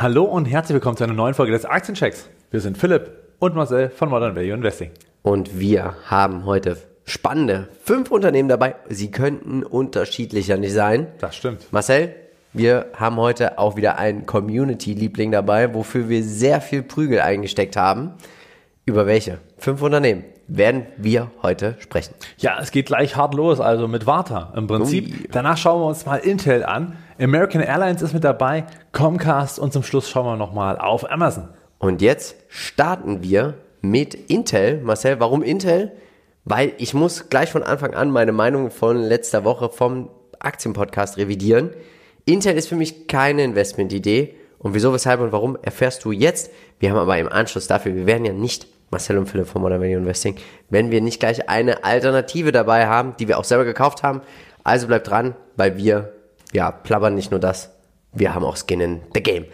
Hallo und herzlich willkommen zu einer neuen Folge des Aktienchecks. Wir sind Philipp und Marcel von Modern Value Investing. Und wir haben heute spannende fünf Unternehmen dabei. Sie könnten unterschiedlicher nicht sein. Das stimmt. Marcel, wir haben heute auch wieder einen Community-Liebling dabei, wofür wir sehr viel Prügel eingesteckt haben. Über welche fünf Unternehmen werden wir heute sprechen? Ja, es geht gleich hart los, also mit Warta im Prinzip. Ui. Danach schauen wir uns mal Intel an. American Airlines ist mit dabei, Comcast und zum Schluss schauen wir nochmal auf Amazon. Und jetzt starten wir mit Intel. Marcel, warum Intel? Weil ich muss gleich von Anfang an meine Meinung von letzter Woche vom Aktienpodcast revidieren. Intel ist für mich keine Investmentidee. Und wieso, weshalb und warum erfährst du jetzt. Wir haben aber im Anschluss dafür, wir werden ja nicht, Marcel und Philipp von Modern Value Investing, wenn wir nicht gleich eine Alternative dabei haben, die wir auch selber gekauft haben. Also bleibt dran, weil wir, ja, plappern nicht nur das, wir haben auch Skin in the Game.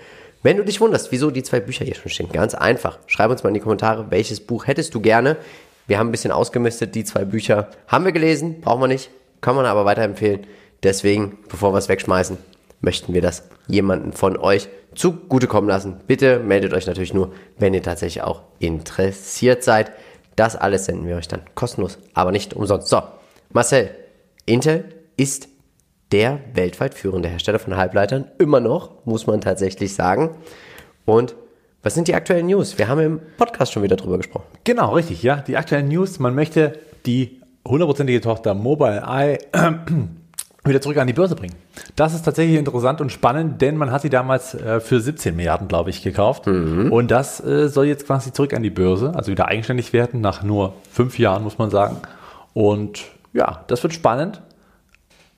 Wenn du dich wunderst, wieso die zwei Bücher hier schon stehen, ganz einfach. Schreib uns mal in die Kommentare, welches Buch hättest du gerne. Wir haben ein bisschen ausgemistet, die zwei Bücher haben wir gelesen, brauchen wir nicht, kann man aber weiterempfehlen. Deswegen, bevor wir es wegschmeißen, möchten wir das jemanden von euch zugutekommen lassen. Bitte meldet euch natürlich nur, wenn ihr tatsächlich auch interessiert seid. Das alles senden wir euch dann kostenlos, aber nicht umsonst. So, Marcel, Intel ist der weltweit führende Hersteller von Halbleitern. Immer noch, muss man tatsächlich sagen. Und was sind die aktuellen News? Wir haben im Podcast schon wieder drüber gesprochen. Genau, richtig, ja. Die aktuellen News, man möchte die hundertprozentige Tochter Mobileye wieder zurück an die Börse bringen. Das ist tatsächlich interessant und spannend, denn man hat sie damals äh, für 17 Milliarden, glaube ich, gekauft. Und das äh, soll jetzt quasi zurück an die Börse, also wieder eigenständig werden, nach nur fünf Jahren, muss man sagen. Und ja, das wird spannend.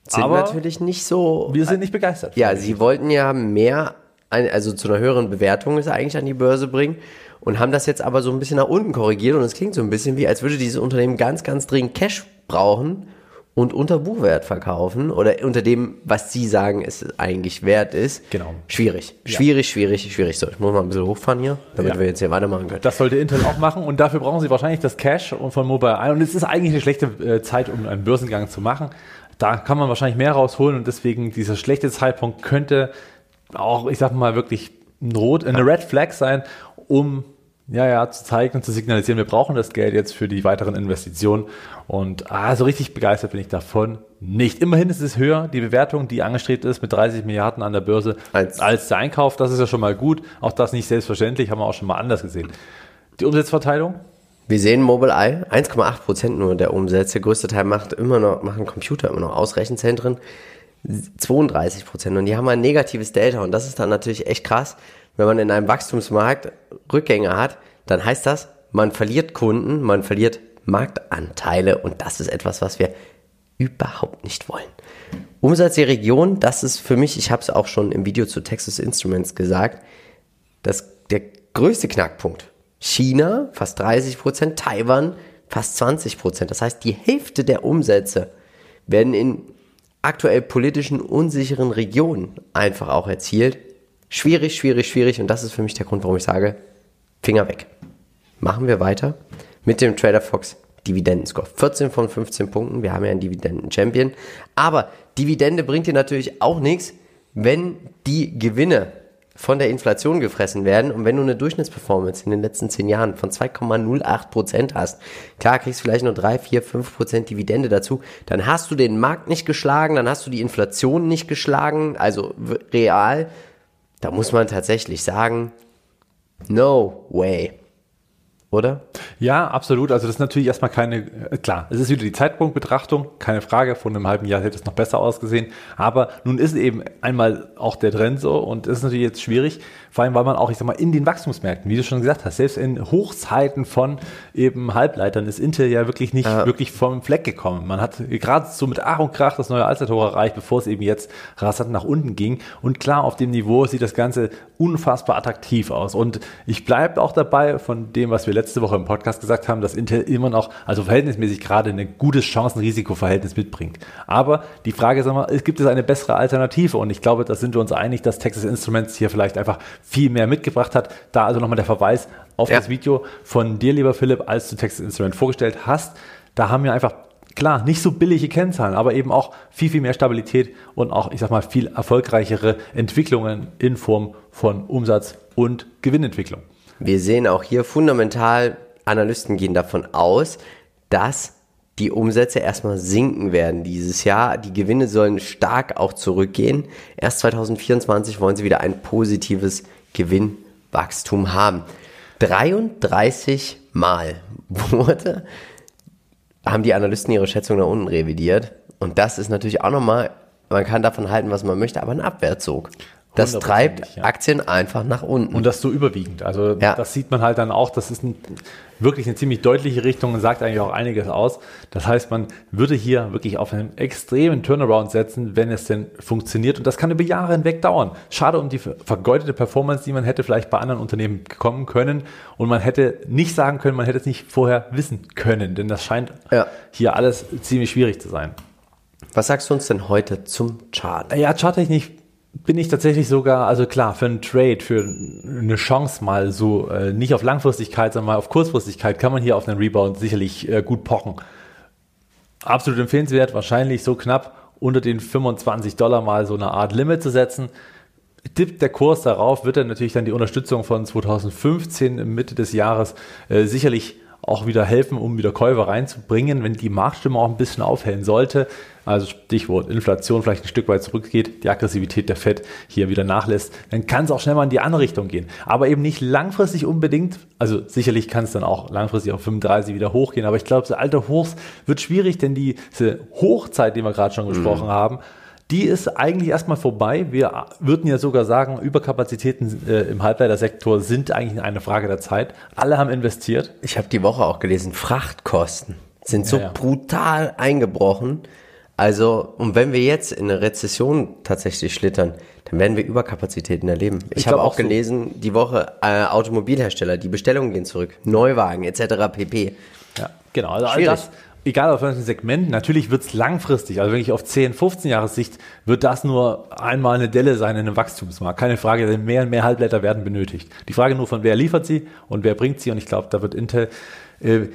Sind Aber natürlich nicht so. Wir sind nicht begeistert. Ja, sie wollten ja mehr, also zu einer höheren Bewertung es eigentlich an die Börse bringen und haben das jetzt aber so ein bisschen nach unten korrigiert und es klingt so ein bisschen wie, als würde dieses Unternehmen ganz, ganz dringend Cash brauchen und unter Buchwert verkaufen oder unter dem, was sie sagen, es eigentlich wert ist. Genau. Schwierig. Schwierig, schwierig, schwierig. So, ich muss mal ein bisschen hochfahren hier, damit Ja. wir jetzt hier weitermachen können. Das sollte Intel auch machen und dafür brauchen sie wahrscheinlich das Cash von Mobileye. Und es ist eigentlich eine schlechte äh, Zeit, um einen Börsengang zu machen. Da kann man wahrscheinlich mehr rausholen und deswegen dieser schlechte Zeitpunkt könnte auch, ich sag mal, wirklich ein Rot, eine Red Flag sein, um ja, ja, zu zeigen und zu signalisieren, wir brauchen das Geld jetzt für die weiteren Investitionen. Und ah, so richtig begeistert bin ich davon nicht. Immerhin ist es höher, die Bewertung, die angestrebt ist mit 30 Milliarden an der Börse, Als- als der Einkauf. Das ist ja schon mal gut. Auch das nicht selbstverständlich, haben wir auch schon mal anders gesehen. Die Umsatzverteilung? Wir sehen Mobileye, 1,8 Prozent nur der Umsätze. Der größte Teil macht immer noch, machen Computer immer noch aus, Rechenzentren. 32 Prozent. Und die haben ein negatives Delta. Und das ist dann natürlich echt krass. Wenn man in einem Wachstumsmarkt Rückgänge hat, dann heißt das, man verliert Kunden, man verliert Marktanteile. Und das ist etwas, was wir überhaupt nicht wollen. Umsatz der Region, das ist für mich, ich habe es auch schon im Video zu Texas Instruments gesagt, das, der größte Knackpunkt. China fast 30 Prozent, Taiwan fast 20 Prozent. Das heißt, die Hälfte der Umsätze werden in aktuell politischen unsicheren Regionen einfach auch erzielt. Schwierig, schwierig, schwierig. Und das ist für mich der Grund, warum ich sage, Finger weg. Machen wir weiter mit dem Trader Fox Dividendenscore. 14 von 15 Punkten. Wir haben ja einen Dividenden-Champion. Aber Dividende bringt dir natürlich auch nichts, wenn die Gewinne von der Inflation gefressen werden und wenn du eine Durchschnittsperformance in den letzten 10 Jahren von 2,08 Prozent hast, klar kriegst du vielleicht nur 3, 4, 5 Prozent Dividende dazu, dann hast du den Markt nicht geschlagen, dann hast du die Inflation nicht geschlagen, also real. Da muss man tatsächlich sagen, no way. Oder? Ja, absolut. Also das ist natürlich erstmal keine, äh, klar, es ist wieder die Zeitpunktbetrachtung, keine Frage, vor einem halben Jahr hätte es noch besser ausgesehen, aber nun ist eben einmal auch der Trend so und es ist natürlich jetzt schwierig, vor allem weil man auch, ich sag mal, in den Wachstumsmärkten, wie du schon gesagt hast, selbst in Hochzeiten von eben Halbleitern ist Intel ja wirklich nicht wirklich vom Fleck gekommen. Man hat gerade so mit Ach und Krach das neue Allzeithoch erreicht, bevor es eben jetzt rasant nach unten ging und klar, auf dem Niveau sieht das Ganze unfassbar attraktiv aus und ich bleibe auch dabei von dem, was wir letzte Woche im Podcast gesagt haben, dass Intel immer noch, also verhältnismäßig gerade ein gutes Chancen-Risiko-Verhältnis mitbringt. Aber die Frage ist immer, gibt es eine bessere Alternative? Und ich glaube, da sind wir uns einig, dass Texas Instruments hier vielleicht einfach viel mehr mitgebracht hat. Da also nochmal der Verweis auf Ja. das Video von dir, lieber Philipp, als du Texas Instruments vorgestellt hast. Da haben wir einfach klar, nicht so billige Kennzahlen, aber eben auch viel, viel mehr Stabilität und auch, ich sag mal, viel erfolgreichere Entwicklungen in Form von Umsatz und Gewinnentwicklung. Wir sehen auch hier fundamental, Analysten gehen davon aus, dass die Umsätze erstmal sinken werden dieses Jahr. Die Gewinne sollen stark auch zurückgehen. Erst 2024 wollen sie wieder ein positives Gewinnwachstum haben. 33 Mal wurde, haben die Analysten ihre Schätzung nach unten revidiert. Und das ist natürlich auch nochmal, man kann davon halten, was man möchte, aber ein Abwärtszug. Das treibt ja. Aktien einfach nach unten. Und das so überwiegend. Also ja. das sieht man halt dann auch, das ist ein, wirklich eine ziemlich deutliche Richtung und sagt eigentlich auch einiges aus. Das heißt, man würde hier wirklich auf einen extremen Turnaround setzen, wenn es denn funktioniert. Und das kann über Jahre hinweg dauern. Schade um die vergeudete Performance, die man hätte vielleicht bei anderen Unternehmen bekommen können. Und man hätte nicht sagen können, man hätte es nicht vorher wissen können. Denn das scheint ja. hier alles ziemlich schwierig zu sein. Was sagst du uns denn heute zum Chart? Ja, charttechnisch bin ich tatsächlich sogar, also klar, für einen Trade, für eine Chance mal so, äh, nicht auf Langfristigkeit, sondern mal auf Kurzfristigkeit, kann man hier auf einen Rebound sicherlich äh, gut pochen. Absolut empfehlenswert, wahrscheinlich so knapp unter den 25 Dollar mal so eine Art Limit zu setzen. Tippt der Kurs darauf, wird er natürlich dann die Unterstützung von 2015 Mitte des Jahres äh, sicherlich auch wieder helfen, um wieder Käufer reinzubringen, wenn die Marktstimme auch ein bisschen aufhellen sollte. Also Stichwort Inflation vielleicht ein Stück weit zurückgeht, die Aggressivität der Fed hier wieder nachlässt, dann kann es auch schnell mal in die andere Richtung gehen. Aber eben nicht langfristig unbedingt. Also sicherlich kann es dann auch langfristig auf 35 wieder hochgehen. Aber ich glaube, so alte Hochs wird schwierig, denn diese Hochzeit, die wir gerade schon gesprochen mhm. haben, die ist eigentlich erstmal vorbei. Wir würden ja sogar sagen, Überkapazitäten äh, im Halbleitersektor sind eigentlich eine Frage der Zeit. Alle haben investiert. Ich habe die Woche auch gelesen, Frachtkosten sind so ja, ja. brutal eingebrochen. Also, und wenn wir jetzt in eine Rezession tatsächlich schlittern, dann werden wir Überkapazitäten erleben. Ich, ich habe auch, auch gelesen, so. die Woche äh, Automobilhersteller, die Bestellungen gehen zurück, Neuwagen etc. pp. Ja, genau. Also all das, egal auf welchem Segment, natürlich wird es langfristig, also wenn ich auf 10, 15 Jahre Sicht, wird das nur einmal eine Delle sein in einem Wachstumsmarkt. Keine Frage, denn mehr und mehr Halbblätter werden benötigt. Die Frage nur von wer liefert sie und wer bringt sie und ich glaube, da wird Intel äh,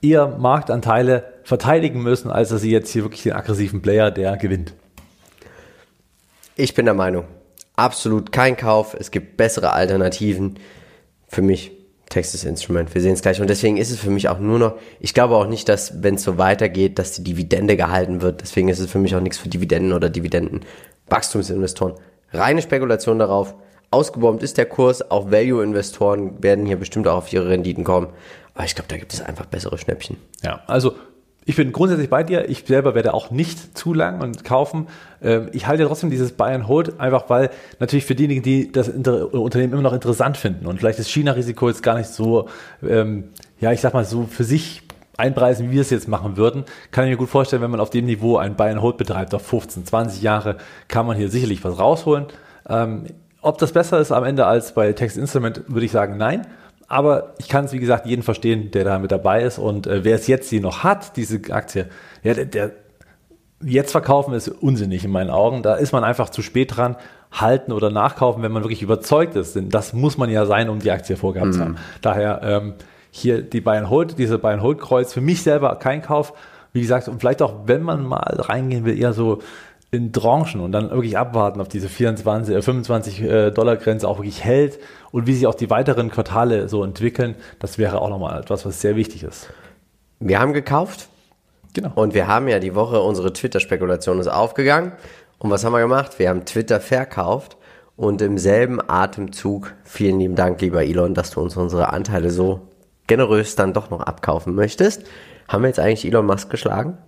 eher Marktanteile verteidigen müssen, als dass sie jetzt hier wirklich den aggressiven Player, der gewinnt. Ich bin der Meinung, absolut kein Kauf. Es gibt bessere Alternativen. Für mich Texas Instrument. Wir sehen es gleich. Und deswegen ist es für mich auch nur noch, ich glaube auch nicht, dass, wenn es so weitergeht, dass die Dividende gehalten wird. Deswegen ist es für mich auch nichts für Dividenden oder Dividendenwachstumsinvestoren. Reine Spekulation darauf. Ausgebombt ist der Kurs. Auch Value-Investoren werden hier bestimmt auch auf ihre Renditen kommen. Aber ich glaube, da gibt es einfach bessere Schnäppchen. Ja, also ich bin grundsätzlich bei dir. Ich selber werde auch nicht zu lang und kaufen. Ähm, ich halte trotzdem dieses Buy and Hold einfach, weil natürlich für diejenigen, die das Unternehmen immer noch interessant finden und vielleicht das China-Risiko jetzt gar nicht so, ähm, ja, ich sag mal so für sich einpreisen, wie wir es jetzt machen würden, kann ich mir gut vorstellen, wenn man auf dem Niveau ein Buy and Hold betreibt, auf 15, 20 Jahre, kann man hier sicherlich was rausholen. Ähm, ob das besser ist am Ende als bei Text Instrument, würde ich sagen, nein. Aber ich kann es, wie gesagt, jeden verstehen, der da mit dabei ist. Und äh, wer es jetzt hier noch hat, diese Aktie, ja, der, der jetzt verkaufen ist unsinnig in meinen Augen. Da ist man einfach zu spät dran. Halten oder nachkaufen, wenn man wirklich überzeugt ist. Denn das muss man ja sein, um die Aktie vorgehabt zu mhm. haben. Daher ähm, hier die Bayern Hold, diese Bayern Hold Kreuz, für mich selber kein Kauf. Wie gesagt, und vielleicht auch, wenn man mal reingehen will, eher so in Tranchen und dann wirklich abwarten, ob diese 24, äh, 25 äh, Dollar Grenze auch wirklich hält und wie sich auch die weiteren Quartale so entwickeln. Das wäre auch nochmal etwas, was sehr wichtig ist. Wir haben gekauft. Genau. Und wir haben ja die Woche unsere Twitter-Spekulation ist aufgegangen. Und was haben wir gemacht? Wir haben Twitter verkauft und im selben Atemzug, vielen lieben Dank, lieber Elon, dass du uns unsere Anteile so generös dann doch noch abkaufen möchtest. Haben wir jetzt eigentlich Elon Musk geschlagen?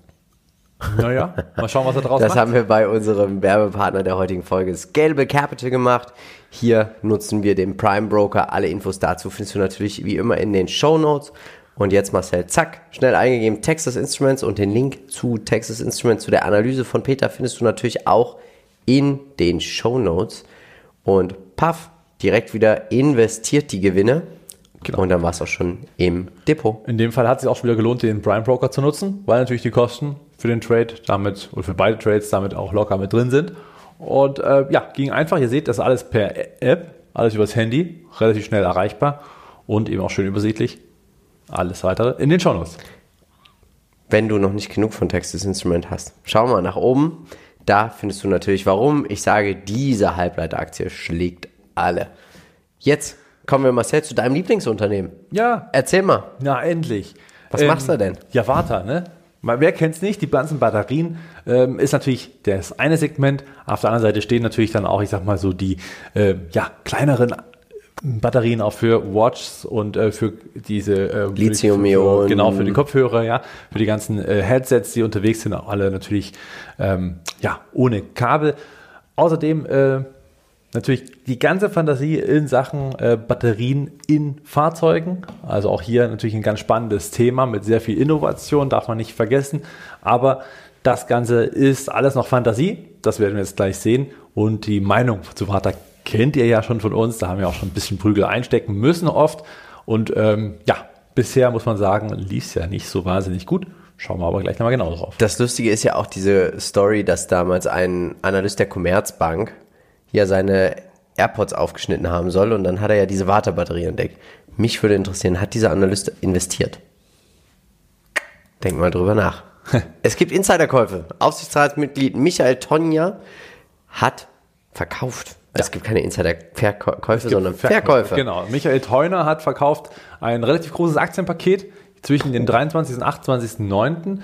Naja, mal schauen, was er draus das macht. Das haben wir bei unserem Werbepartner der heutigen Folge Scalable Capital gemacht. Hier nutzen wir den Prime Broker. Alle Infos dazu findest du natürlich wie immer in den Show Notes. Und jetzt Marcel, zack, schnell eingegeben Texas Instruments und den Link zu Texas Instruments, zu der Analyse von Peter findest du natürlich auch in den Show Notes. Und paff, direkt wieder investiert die Gewinne. Genau. Und dann war es auch schon im Depot. In dem Fall hat es sich auch schon wieder gelohnt, den Prime Broker zu nutzen, weil natürlich die Kosten für den Trade damit oder für beide Trades damit auch locker mit drin sind. Und äh, ja, ging einfach. Ihr seht, das alles per App, alles übers Handy, relativ schnell erreichbar und eben auch schön übersichtlich. Alles weitere in den Shownotes. wenn du noch nicht genug von Texas Instrument hast. Schau mal nach oben. Da findest du natürlich warum. Ich sage, diese Halbleiteraktie schlägt alle. Jetzt kommen wir, Marcel, zu deinem Lieblingsunternehmen. Ja, Erzähl mal. na endlich. Was machst du denn? Ja, Warta, ne? Wer kennt's nicht? Die ganzen Batterien ähm, ist natürlich das eine Segment. Auf der anderen Seite stehen natürlich dann auch, ich sag mal so, die äh, ja, kleineren Batterien auch für Watches und äh, für diese äh, Lithium-Ionen. Genau, für die Kopfhörer, ja, für die ganzen äh, Headsets, die unterwegs sind, auch alle natürlich ähm, ja, ohne Kabel. Außerdem äh, natürlich die ganze Fantasie in Sachen äh, Batterien in Fahrzeugen. Also auch hier natürlich ein ganz spannendes Thema mit sehr viel Innovation, darf man nicht vergessen. Aber das Ganze ist alles noch Fantasie. Das werden wir jetzt gleich sehen. Und die Meinung zu Vater kennt ihr ja schon von uns. Da haben wir auch schon ein bisschen Prügel einstecken müssen oft. Und ähm, ja, bisher muss man sagen, lief ja nicht so wahnsinnig gut. Schauen wir aber gleich nochmal genau drauf. Das Lustige ist ja auch diese Story, dass damals ein Analyst der Commerzbank ja seine AirPods aufgeschnitten haben soll und dann hat er ja diese Wartebatterie entdeckt. Mich würde interessieren, hat dieser Analyst investiert? Denk mal drüber nach. es gibt Insiderkäufe. Aufsichtsratsmitglied Michael Tonja hat verkauft. Es gibt keine Insiderverkäufe, sondern Verkäufe. Genau. Michael Theuner hat verkauft ein relativ großes Aktienpaket zwischen den 23. und 28.09.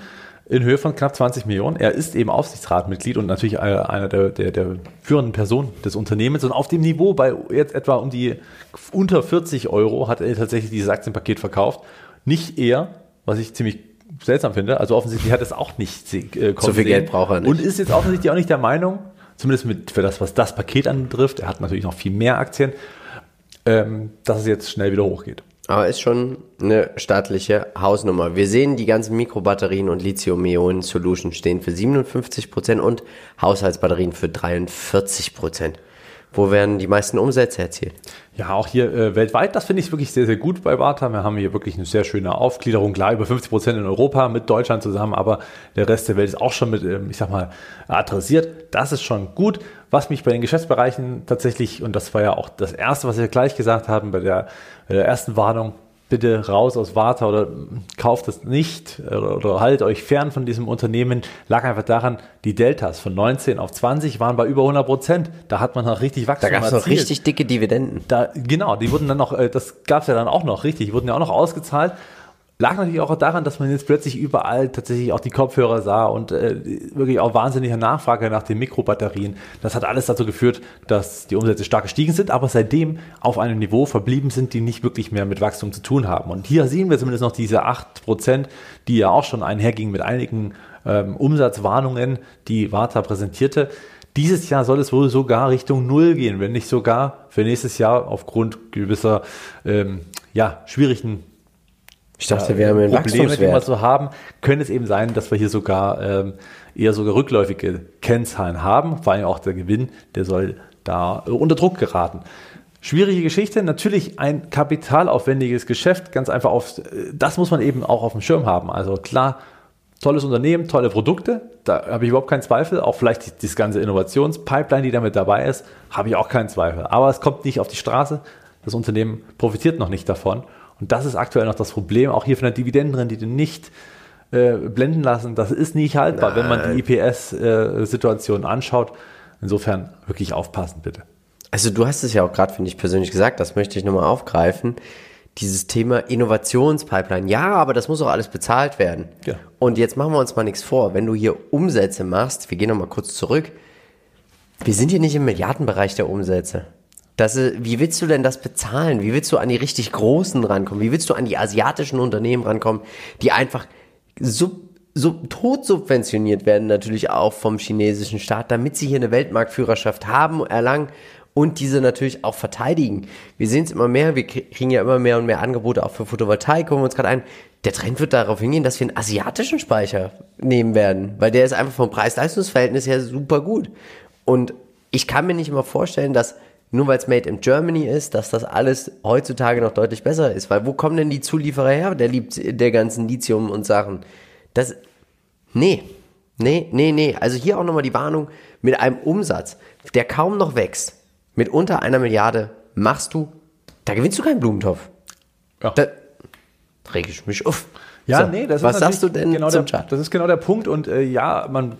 in Höhe von knapp 20 Millionen. Er ist eben Aufsichtsratmitglied und natürlich äh, einer der, der, der führenden Personen des Unternehmens. Und auf dem Niveau bei jetzt etwa um die unter 40 Euro hat er tatsächlich dieses Aktienpaket verkauft. Nicht er, was ich ziemlich seltsam finde. Also offensichtlich hat es auch nicht äh, So viel sehen. Geld braucht er nicht. Und ist jetzt offensichtlich auch nicht der Meinung, zumindest mit, für das, was das Paket anbetrifft, er hat natürlich noch viel mehr Aktien, ähm, dass es jetzt schnell wieder hochgeht. Aber ist schon eine staatliche Hausnummer. Wir sehen, die ganzen Mikrobatterien und Lithium-Ionen-Solutions stehen für 57% und Haushaltsbatterien für 43%. Wo werden die meisten Umsätze erzielt? Ja, auch hier äh, weltweit, das finde ich wirklich sehr, sehr gut bei Warta. Wir haben hier wirklich eine sehr schöne Aufgliederung. Klar, über 50 Prozent in Europa mit Deutschland zusammen, aber der Rest der Welt ist auch schon mit, ähm, ich sag mal, adressiert. Das ist schon gut. Was mich bei den Geschäftsbereichen tatsächlich, und das war ja auch das Erste, was wir gleich gesagt haben bei der, bei der ersten Warnung, bitte raus aus Warta oder kauft es nicht oder, oder haltet euch fern von diesem Unternehmen, lag einfach daran, die Deltas von 19 auf 20 waren bei über 100 Prozent. Da hat man noch richtig Da Wachstum gab es noch richtig dicke Dividenden. Da, genau, die wurden dann noch, äh, das gab es ja dann auch noch, richtig, die wurden ja auch noch ausgezahlt. Lag natürlich auch daran, dass man jetzt plötzlich überall tatsächlich auch die Kopfhörer sah und äh, wirklich auch wahnsinnige Nachfrage nach den Mikrobatterien. Das hat alles dazu geführt, dass die Umsätze stark gestiegen sind, aber seitdem auf einem Niveau verblieben sind, die nicht wirklich mehr mit Wachstum zu tun haben. Und hier sehen wir zumindest noch diese 8%, die ja auch schon einhergingen mit einigen ähm, Umsatzwarnungen, die Warta präsentierte. Dieses Jahr soll es wohl sogar Richtung Null gehen, wenn nicht sogar für nächstes Jahr aufgrund gewisser ähm, ja, schwierigen Ich dachte, wir haben Probleme, die wir so haben, könnte es eben sein, dass wir hier sogar ähm, eher sogar rückläufige Kennzahlen haben. Vor allem auch der Gewinn, der soll da äh, unter Druck geraten. Schwierige Geschichte, natürlich ein kapitalaufwendiges Geschäft, ganz einfach auf, äh, das muss man eben auch auf dem Schirm haben. Also klar, tolles Unternehmen, tolle Produkte, da habe ich überhaupt keinen Zweifel. Auch vielleicht die- das ganze Innovationspipeline, die damit dabei ist, habe ich auch keinen Zweifel. Aber es kommt nicht auf die Straße. Das Unternehmen profitiert noch nicht davon. Und das ist aktuell noch das Problem. Auch hier von der Dividendenrendite nicht äh, blenden lassen. Das ist nicht haltbar, wenn man die IPS-Situation anschaut. Insofern wirklich aufpassen, bitte. Also du hast es ja auch gerade, finde ich persönlich gesagt, das möchte ich nochmal aufgreifen. Dieses Thema Innovationspipeline. Ja, aber das muss auch alles bezahlt werden. Ja. Und jetzt machen wir uns mal nichts vor. Wenn du hier Umsätze machst, wir gehen nochmal kurz zurück. Wir sind hier nicht im Milliardenbereich der Umsätze. Das ist, wie willst du denn das bezahlen? Wie willst du an die richtig Großen rankommen? Wie willst du an die asiatischen Unternehmen rankommen, die einfach sub, sub, tot subventioniert werden, natürlich auch vom chinesischen Staat, damit sie hier eine Weltmarktführerschaft haben, erlangen und diese natürlich auch verteidigen. Wir sehen es immer mehr, wir kriegen ja immer mehr und mehr Angebote auch für Photovoltaik, gucken wir uns gerade ein. Der Trend wird darauf hingehen, dass wir einen asiatischen Speicher nehmen werden, weil der ist einfach vom Preis-Leistungs-Verhältnis her super gut. Und ich kann mir nicht immer vorstellen, dass nur weil es Made in Germany ist, dass das alles heutzutage noch deutlich besser ist. Weil wo kommen denn die Zulieferer her, der, Lieb- der ganzen Lithium und Sachen? Das, nee, nee, nee, nee. Also hier auch nochmal die Warnung, mit einem Umsatz, der kaum noch wächst, mit unter einer Milliarde machst du, da gewinnst du keinen Blumentopf. Ja. Da reg ich mich auf. Ja, So, nee, das was ist sagst du denn genau zum der, Chart? Das ist genau der Punkt. Und äh, ja, man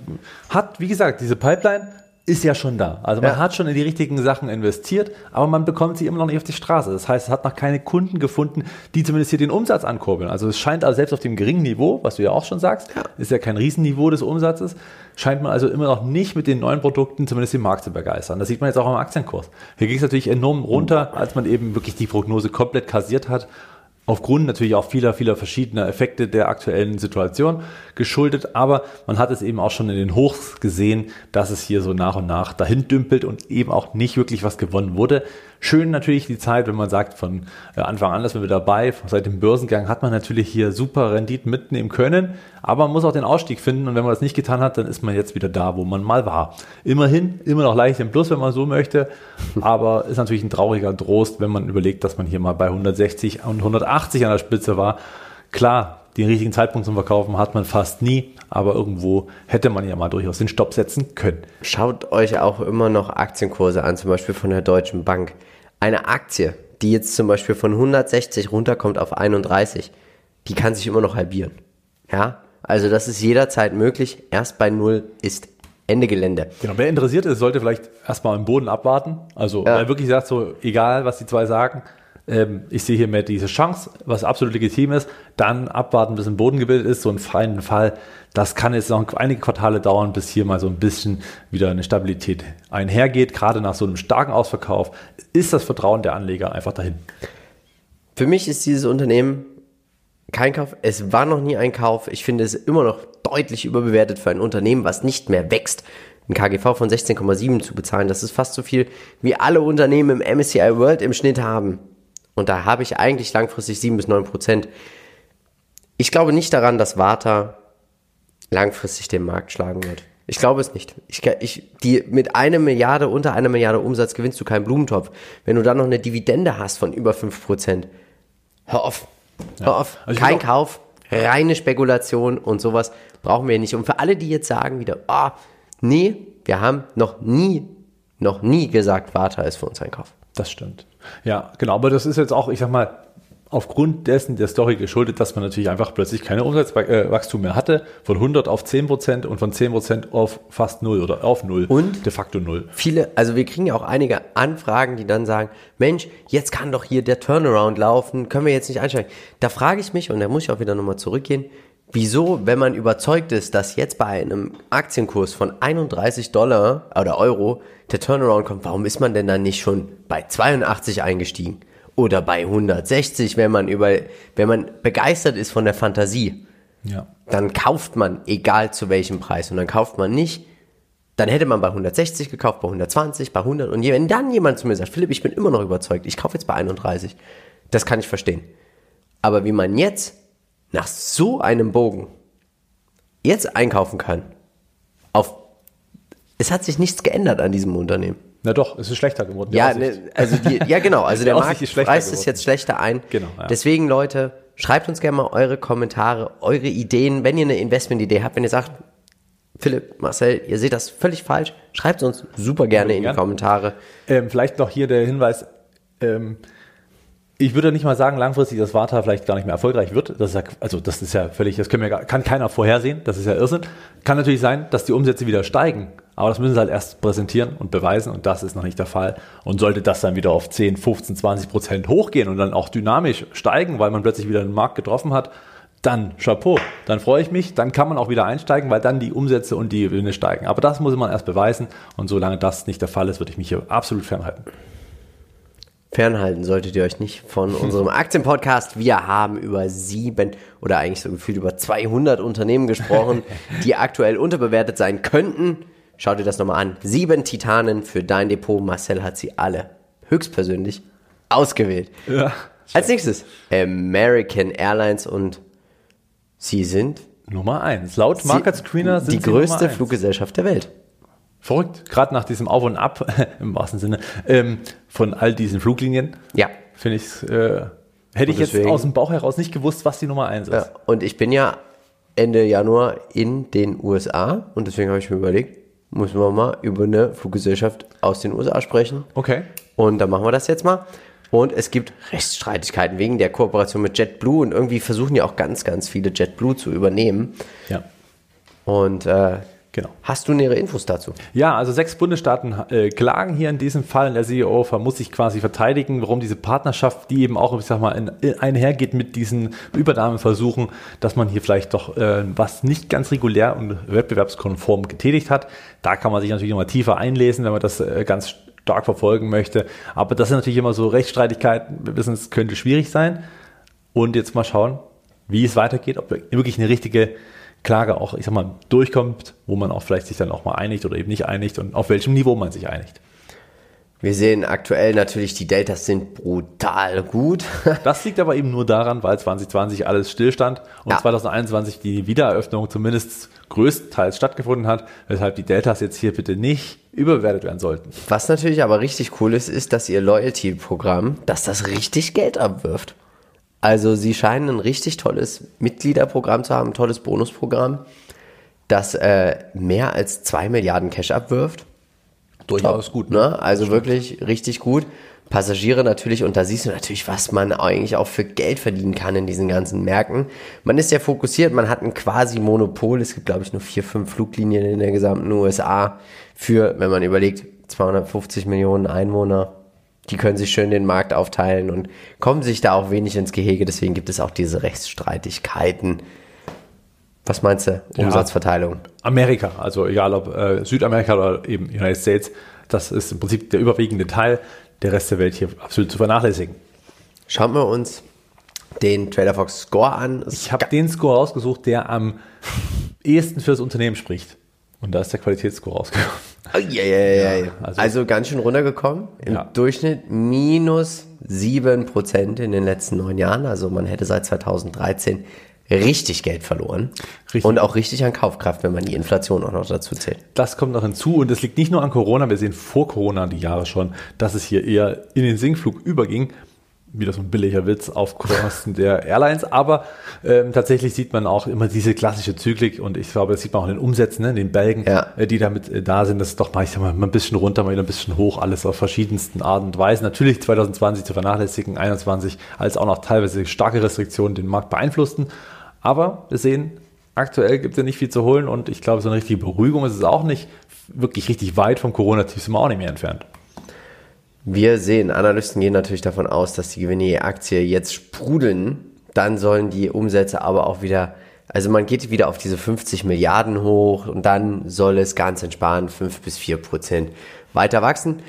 hat, wie gesagt, diese Pipeline ist ja schon da. Also man Ja. hat schon in die richtigen Sachen investiert, aber man bekommt sie immer noch nicht auf die Straße. Das heißt, es hat noch keine Kunden gefunden, die zumindest hier den Umsatz ankurbeln. Also es scheint also selbst auf dem geringen Niveau, was du ja auch schon sagst, ist ja kein Riesenniveau des Umsatzes, scheint man also immer noch nicht mit den neuen Produkten zumindest den Markt zu begeistern. Das sieht man jetzt auch am Aktienkurs. Hier ging es natürlich enorm runter, als man eben wirklich die Prognose komplett kassiert hat. Aufgrund natürlich auch vieler, vieler verschiedener Effekte der aktuellen Situation geschuldet. Aber man hat es eben auch schon in den Hochs gesehen, dass es hier so nach und nach dahin dümpelt und eben auch nicht wirklich was gewonnen wurde. Schön natürlich die Zeit, wenn man sagt, von äh, Anfang an, dass wir dabei, seit dem Börsengang hat man natürlich hier super Renditen mitnehmen können, aber man muss auch den Ausstieg finden und wenn man das nicht getan hat, dann ist man jetzt wieder da, wo man mal war. Immerhin, immer noch leicht im Plus, wenn man so möchte, aber ist natürlich ein trauriger Trost, wenn man überlegt, dass man hier mal bei 160 und 180 an der Spitze war. Klar, den richtigen Zeitpunkt zum Verkaufen hat man fast nie, aber irgendwo hätte man ja mal durchaus den Stopp setzen können. Schaut euch auch immer noch Aktienkurse an, zum Beispiel von der Deutschen Bank. Eine Aktie, die jetzt zum Beispiel von 160 runterkommt auf 31, die kann sich immer noch halbieren. Ja, also das ist jederzeit möglich. Erst bei Null ist Ende Gelände. Genau, wer interessiert ist, sollte vielleicht erstmal im Boden abwarten. Also wer wirklich sagt, so egal, was die zwei sagen, ähm, ich sehe hier mehr diese Chance, was absolut legitim ist, dann abwarten, bis ein Boden gebildet ist, so einen freien Fall. Das kann jetzt noch einige Quartale dauern, bis hier mal so ein bisschen wieder eine Stabilität einhergeht. Gerade nach so einem starken Ausverkauf ist das Vertrauen der Anleger einfach dahin. Für mich ist dieses Unternehmen kein Kauf. Es war noch nie ein Kauf. Ich finde es immer noch deutlich überbewertet für ein Unternehmen, was nicht mehr wächst. Ein KGV von 16,7 zu bezahlen, das ist fast so viel, wie alle Unternehmen im MSCI World im Schnitt haben. Und da habe ich eigentlich langfristig 7 bis 9 Prozent. Ich glaube nicht daran, dass Warta langfristig den Markt schlagen wird. Ich glaube es nicht. Ich, ich, die, mit einer Milliarde, unter einer Milliarde Umsatz gewinnst du keinen Blumentopf. Wenn du dann noch eine Dividende hast von über 5 Prozent, hör auf. Hör auf. Also Kein Kauf, reine Spekulation und sowas brauchen wir nicht. Und für alle, die jetzt sagen wieder, ah, nee, wir haben noch nie, noch nie gesagt, Warta ist für uns ein Kauf. Das stimmt. Ja, genau. Aber das ist jetzt auch, ich sag mal, aufgrund dessen der Story geschuldet, dass man natürlich einfach plötzlich keine Umsatzwachstum mehr hatte, von 100 auf 10 Prozent und von 10 Prozent auf fast null oder auf null. Und? De facto null. Viele, also wir kriegen ja auch einige Anfragen, die dann sagen, Mensch, jetzt kann doch hier der Turnaround laufen, können wir jetzt nicht einsteigen. Da frage ich mich, und da muss ich auch wieder nochmal zurückgehen, wieso, wenn man überzeugt ist, dass jetzt bei einem Aktienkurs von 31 Dollar oder Euro der Turnaround kommt, warum ist man denn dann nicht schon bei 82 eingestiegen? Oder bei 160, wenn man über, wenn man begeistert ist von der Fantasie Ja. dann kauft man, egal zu welchem Preis. Und dann kauft man nicht, dann hätte man bei 160 gekauft, bei 120, bei 100. Und wenn dann jemand zu mir sagt, Philipp, ich bin immer noch überzeugt, ich kaufe jetzt bei 31, das kann ich verstehen. Aber wie man jetzt nach so einem Bogen jetzt einkaufen kann, auf, es hat sich nichts geändert an diesem Unternehmen. Na doch, es ist schlechter geworden. Ja, ne, also die, ja genau, also der Markt preist es jetzt schlechter ein. Genau, ja. Deswegen Leute, schreibt uns gerne mal eure Kommentare, eure Ideen, wenn ihr eine Investmentidee habt, wenn ihr sagt, Philipp, Marcel, ihr seht das völlig falsch, schreibt es uns super gerne in die. Kommentare. Ähm, vielleicht noch hier der Hinweis, ähm, ich würde nicht mal sagen, langfristig, dass Warta vielleicht gar nicht mehr erfolgreich wird. Das ist ja, also das ist ja völlig, das können wir kann keiner vorhersehen. Das ist ja Irrsinn. Kann natürlich sein, dass die Umsätze wieder steigen. Aber das müssen sie halt erst präsentieren und beweisen und das ist noch nicht der Fall. Und sollte das dann wieder auf 10, 15, 20 Prozent hochgehen und dann auch dynamisch steigen, weil man plötzlich wieder einen Markt getroffen hat, dann Chapeau. Dann freue ich mich, dann kann man auch wieder einsteigen, weil dann die Umsätze und die Gewinne steigen. Aber das muss man erst beweisen und solange das nicht der Fall ist, würde ich mich hier absolut fernhalten. Fernhalten solltet ihr euch nicht von unserem Aktienpodcast. Wir haben über sieben oder eigentlich so gefühlt über 200 Unternehmen gesprochen, die aktuell unterbewertet sein könnten. Schaut dir das nochmal an. Sieben Titanen für dein Depot. Marcel hat sie alle höchstpersönlich ausgewählt. Ja. Als nächstes American Airlines und sie sind Nummer eins. Laut Market Screener sind die größte. Fluggesellschaft der Welt. Verrückt, gerade nach diesem Auf und Ab, im wahrsten Sinne, ähm, von all diesen Fluglinien, Ja. finde ich, äh, hätte ich jetzt deswegen- aus dem Bauch heraus nicht gewusst, was die Nummer eins ist. Ja, und ich bin ja Ende Januar in den USA und deswegen habe ich mir überlegt, müssen wir mal über eine Fluggesellschaft aus den USA sprechen. Okay. Und dann machen wir das jetzt mal. Und es gibt Rechtsstreitigkeiten wegen der Kooperation mit JetBlue und irgendwie versuchen ja auch ganz, ganz viele JetBlue zu übernehmen. Ja. Und äh, Genau. hast du nähere Infos dazu? Ja, also sechs Bundesstaaten äh, klagen hier in diesem Fall. Der CEO muss sich quasi verteidigen, warum diese Partnerschaft, die eben auch, ich sag mal, in, in einhergeht mit diesen Übernahmeversuchen, dass man hier vielleicht doch äh, was nicht ganz regulär und wettbewerbskonform getätigt hat. Da kann man sich natürlich nochmal tiefer einlesen, wenn man das äh, ganz stark verfolgen möchte. Aber das sind natürlich immer so Rechtsstreitigkeiten. Wir wissen, es könnte schwierig sein. Und jetzt mal schauen, wie es weitergeht, ob wirklich eine richtige Klage auch, ich sag mal, durchkommt, wo man auch vielleicht sich dann auch mal einigt oder eben nicht einigt und auf welchem Niveau man sich einigt. Wir sehen aktuell natürlich, die Deltas sind brutal gut. Das liegt aber eben nur daran, weil 2020 alles stillstand und Ja. 2021 die Wiedereröffnung zumindest größtenteils stattgefunden hat, weshalb die Deltas jetzt hier bitte nicht überbewertet werden sollten. Was natürlich aber richtig cool ist, ist, dass ihr Loyalty-Programm, dass das richtig Geld abwirft. Also sie scheinen ein richtig tolles Mitgliederprogramm zu haben, ein tolles Bonusprogramm, das äh, mehr als 2 Milliarden Cash abwirft. Durchaus gut. Ne? Also wirklich richtig gut. Passagiere natürlich, und da siehst du natürlich, was man eigentlich auch für Geld verdienen kann in diesen ganzen Märkten. Man ist ja fokussiert, man hat ein quasi Monopol. Es gibt, glaube ich, nur vier, fünf Fluglinien in der gesamten USA für, wenn man überlegt, 250 Millionen Einwohner. Die können sich schön den Markt aufteilen und kommen sich da auch wenig ins Gehege. Deswegen gibt es auch diese Rechtsstreitigkeiten. Was meinst du? Ja. Umsatzverteilung. Amerika, also egal ob äh, Südamerika oder eben United States, das ist im Prinzip der überwiegende Teil. Der Rest der Welt hier absolut zu vernachlässigen. Schauen wir uns den Trader Fox Score an. Es Ich habe den Score rausgesucht, der am ehesten für das Unternehmen spricht. Und da ist der Qualitätsscore rausgekommen. Oh, ja, ja, ja. also- Also, ganz schön runtergekommen. Im Ja. Durchschnitt minus 7% in den letzten neun Jahren. Also man hätte seit 2013 richtig Geld verloren. Richtig. Und auch richtig an Kaufkraft, wenn man die Inflation auch noch dazu zählt. Das kommt noch hinzu und es liegt nicht nur an Corona, wir sehen vor Corona die Jahre schon, dass es hier eher in den Sinkflug überging. Wieder so ein billiger Witz auf Kosten der Airlines, aber ähm, tatsächlich sieht man auch immer diese klassische Zyklik und ich glaube, das sieht man auch in den Umsätzen, ne, in den Belgen, Ja. äh, die damit äh, da sind, das ist doch mal, ich sag mal, mal ein bisschen runter, mal wieder ein bisschen hoch, alles auf verschiedensten Arten und Weisen. Natürlich 2020 zu vernachlässigen, 21 als auch noch teilweise starke Restriktionen den Markt beeinflussten, aber wir sehen, aktuell gibt es ja nicht viel zu holen und ich glaube, so eine richtige Beruhigung ist es auch nicht. Wirklich richtig weit vom Corona-Tief sind wir auch nicht mehr entfernt. Wir sehen, Analysten gehen natürlich davon aus, dass die Gewinne je Aktie jetzt sprudeln. Dann sollen die Umsätze aber auch wieder, also man geht wieder auf diese 50 Milliarden hoch und dann soll es ganz entspannt 5 bis 4 Prozent weiter wachsen.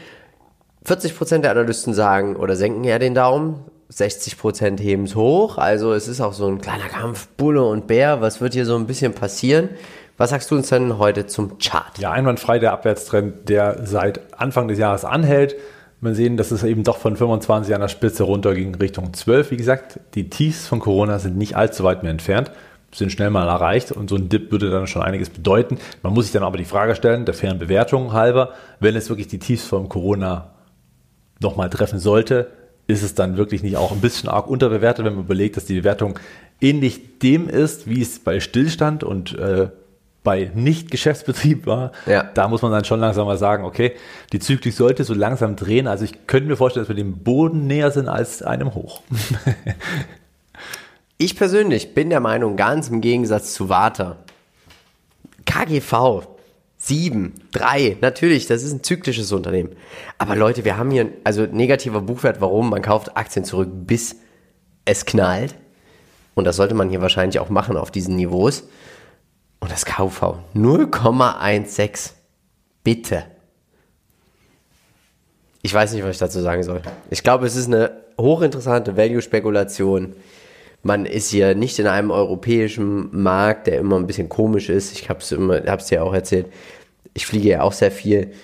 40 Prozent der Analysten sagen oder senken eher den Daumen. 60 Prozent heben es hoch. Also es ist auch so ein kleiner Kampf Bulle und Bär. Was wird hier so ein bisschen passieren? Was sagst du uns denn heute zum Chart? Ja, einwandfrei der Abwärtstrend, der seit Anfang des Jahres anhält. Wir sehen, dass es eben doch von 25 an der Spitze runterging Richtung 12. Wie gesagt, die Tiefs von Corona sind nicht allzu weit mehr entfernt, sind schnell mal erreicht und so ein Dip würde dann schon einiges bedeuten. Man muss sich dann aber die Frage stellen, der fairen Bewertung halber, wenn es wirklich die Tiefs von Corona nochmal treffen sollte, ist es dann wirklich nicht auch ein bisschen arg unterbewertet, wenn man überlegt, dass die Bewertung ähnlich dem ist, wie es bei Stillstand und äh, bei Nicht-Geschäftsbetrieb war. Ja. Da muss man dann schon langsam mal sagen, okay, die Zyklik sollte so langsam drehen. Also ich könnte mir vorstellen, dass wir dem Boden näher sind als einem Hoch. Ich persönlich bin der Meinung, ganz im Gegensatz zu Warta, KGV 7, 3, natürlich, das ist ein zyklisches Unternehmen. Aber Leute, wir haben hier, also negativer Buchwert, warum? Man kauft Aktien zurück, bis es knallt. Und das sollte man hier wahrscheinlich auch machen auf diesen Niveaus. Und das KV 0,16. Bitte. Ich weiß nicht, was ich dazu sagen soll. Ich glaube, es ist eine hochinteressante Value-Spekulation. Man ist hier nicht in einem europäischen Markt, der immer ein bisschen komisch ist. Ich habe es dir auch erzählt. Ich fliege ja auch sehr viel,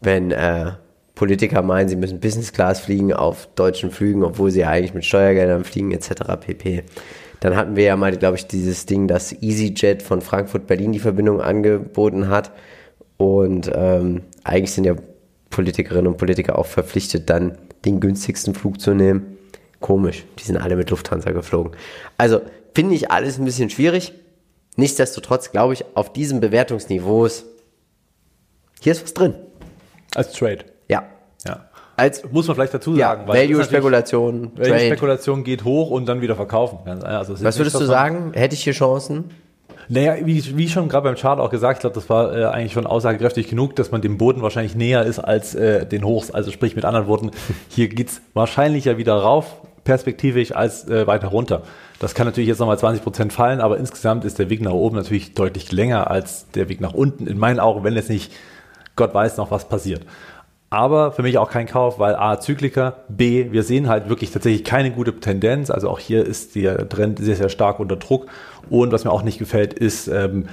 wenn äh, Politiker meinen, sie müssen Business Class fliegen auf deutschen Flügen, obwohl sie ja eigentlich mit Steuergeldern fliegen etc. pp. Dann hatten wir ja mal, glaube ich, dieses Ding, dass EasyJet von Frankfurt Berlin die Verbindung angeboten hat. Und ähm, eigentlich sind ja Politikerinnen und Politiker auch verpflichtet, dann den günstigsten Flug zu nehmen. Komisch, die sind alle mit Lufthansa geflogen. Also finde ich alles ein bisschen schwierig. Nichtsdestotrotz glaube ich, auf diesen Bewertungsniveaus, hier ist was drin. Als Trade. Ja. Ja. Als muss man vielleicht dazu ja, sagen. es natürlich- Value-Spekulation. Value-Spekulation geht hoch und dann wieder verkaufen. Also es Was würdest du sagen? Hätte ich hier Chancen? Naja, wie, wie schon gerade beim Chart auch gesagt, ich glaube, das war äh, eigentlich schon aussagekräftig genug, dass man dem Boden wahrscheinlich näher ist als äh, den Hochs. Also sprich mit anderen Worten, hier geht's wahrscheinlich ja wieder rauf, perspektivisch, als äh, weiter runter. Das kann natürlich jetzt nochmal 20 Prozent fallen, aber insgesamt ist der Weg nach oben natürlich deutlich länger als der Weg nach unten. In meinen Augen, wenn jetzt nicht Gott weiß noch, was passiert. Aber für mich auch kein Kauf, weil A, Zykliker, B, wir sehen halt wirklich tatsächlich keine gute Tendenz. Also auch hier ist der Trend sehr, sehr stark unter Druck. Und was mir auch nicht gefällt, ist, ähm,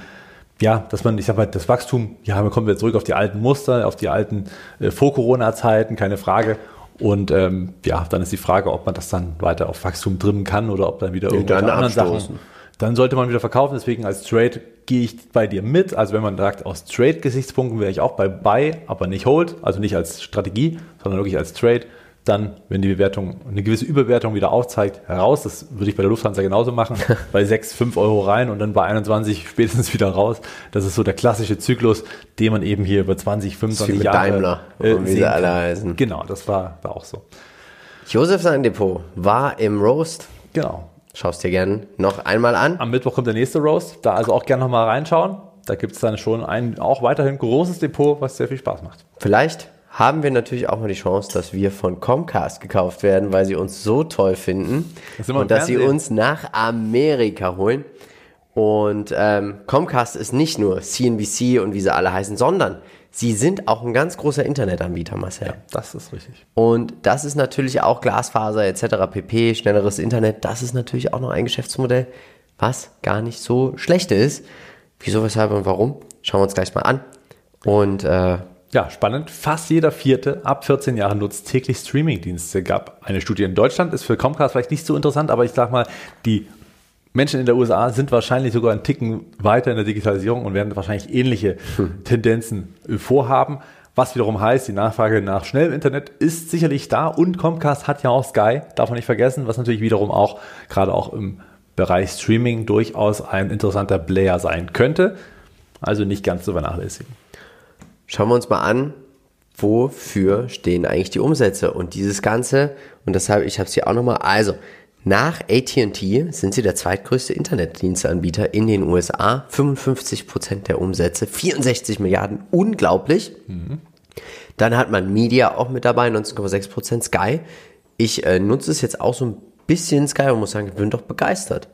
ja, dass man, ich sag mal, das Wachstum, ja, wir kommen wieder zurück auf die alten Muster, auf die alten äh, Vor-Corona-Zeiten, keine Frage. Und ähm, ja, dann ist die Frage, ob man das dann weiter auf Wachstum trimmen kann oder ob dann wieder irgendwelche anderen Sachen abstoßen. dann sollte man wieder verkaufen. Deswegen als Trade gehe ich bei dir mit. Also wenn man sagt, aus Trade-Gesichtspunkten wäre ich auch bei Buy, aber nicht Hold, also nicht als Strategie, sondern wirklich als Trade. Dann, wenn die Bewertung eine gewisse Überwertung wieder aufzeigt, heraus. Das würde ich bei der Lufthansa genauso machen. bei 6, 5 Euro rein und dann bei 21 spätestens wieder raus. Das ist so der klassische Zyklus, den man eben hier über 20, 25 mit Jahre Daimler und wie sie alle heißen. Genau, das war, war auch so. Josef sein Depot war im Roast. Genau. Schaust dir gern noch einmal an. Am Mittwoch kommt der nächste Roast. Da also auch gerne nochmal reinschauen. Da gibt es dann schon ein auch weiterhin großes Depot, was sehr viel Spaß macht. Vielleicht haben wir natürlich auch mal die Chance, dass wir von Comcast gekauft werden, weil sie uns so toll finden Das und dass sie uns nach Amerika holen. Und ähm, Comcast ist nicht nur CNBC und wie sie alle heißen, sondern sie sind auch ein ganz großer Internetanbieter, Marcel. Das ist richtig. Und das ist natürlich auch Glasfaser etc. pp, schnelleres Internet. Das ist natürlich auch noch ein Geschäftsmodell, was gar nicht so schlecht ist. Wieso, weshalb und warum? Schauen wir uns gleich mal an. Und äh, Ja, spannend. Fast jeder Vierte ab 14 Jahren nutzt täglich Streamingdienste. Gab eine Studie in Deutschland, ist für Comcast vielleicht nicht so interessant, aber ich sag mal, die Menschen in der USA sind wahrscheinlich sogar einen Ticken weiter in der Digitalisierung und werden wahrscheinlich ähnliche Tendenzen äh, vorhaben. Was wiederum heißt, die Nachfrage nach schnellem Internet ist sicherlich da und Comcast hat ja auch Sky, darf man nicht vergessen, was natürlich wiederum auch gerade auch im Bereich Streaming durchaus ein interessanter Player sein könnte. Also nicht ganz zu vernachlässigen. schauen wir uns mal an, wofür stehen eigentlich die Umsätze und dieses Ganze. Und deshalb, ich habe es hier auch nochmal. Also, nach AT&T sind sie der zweitgrößte Internetdiensteanbieter in den USA. 55% der Umsätze, 64 Milliarden, unglaublich. Dann hat man Media auch mit dabei, 19,6% Sky. Ich äh, nutze es jetzt auch so ein bisschen Sky und muss sagen, ich bin doch begeistert.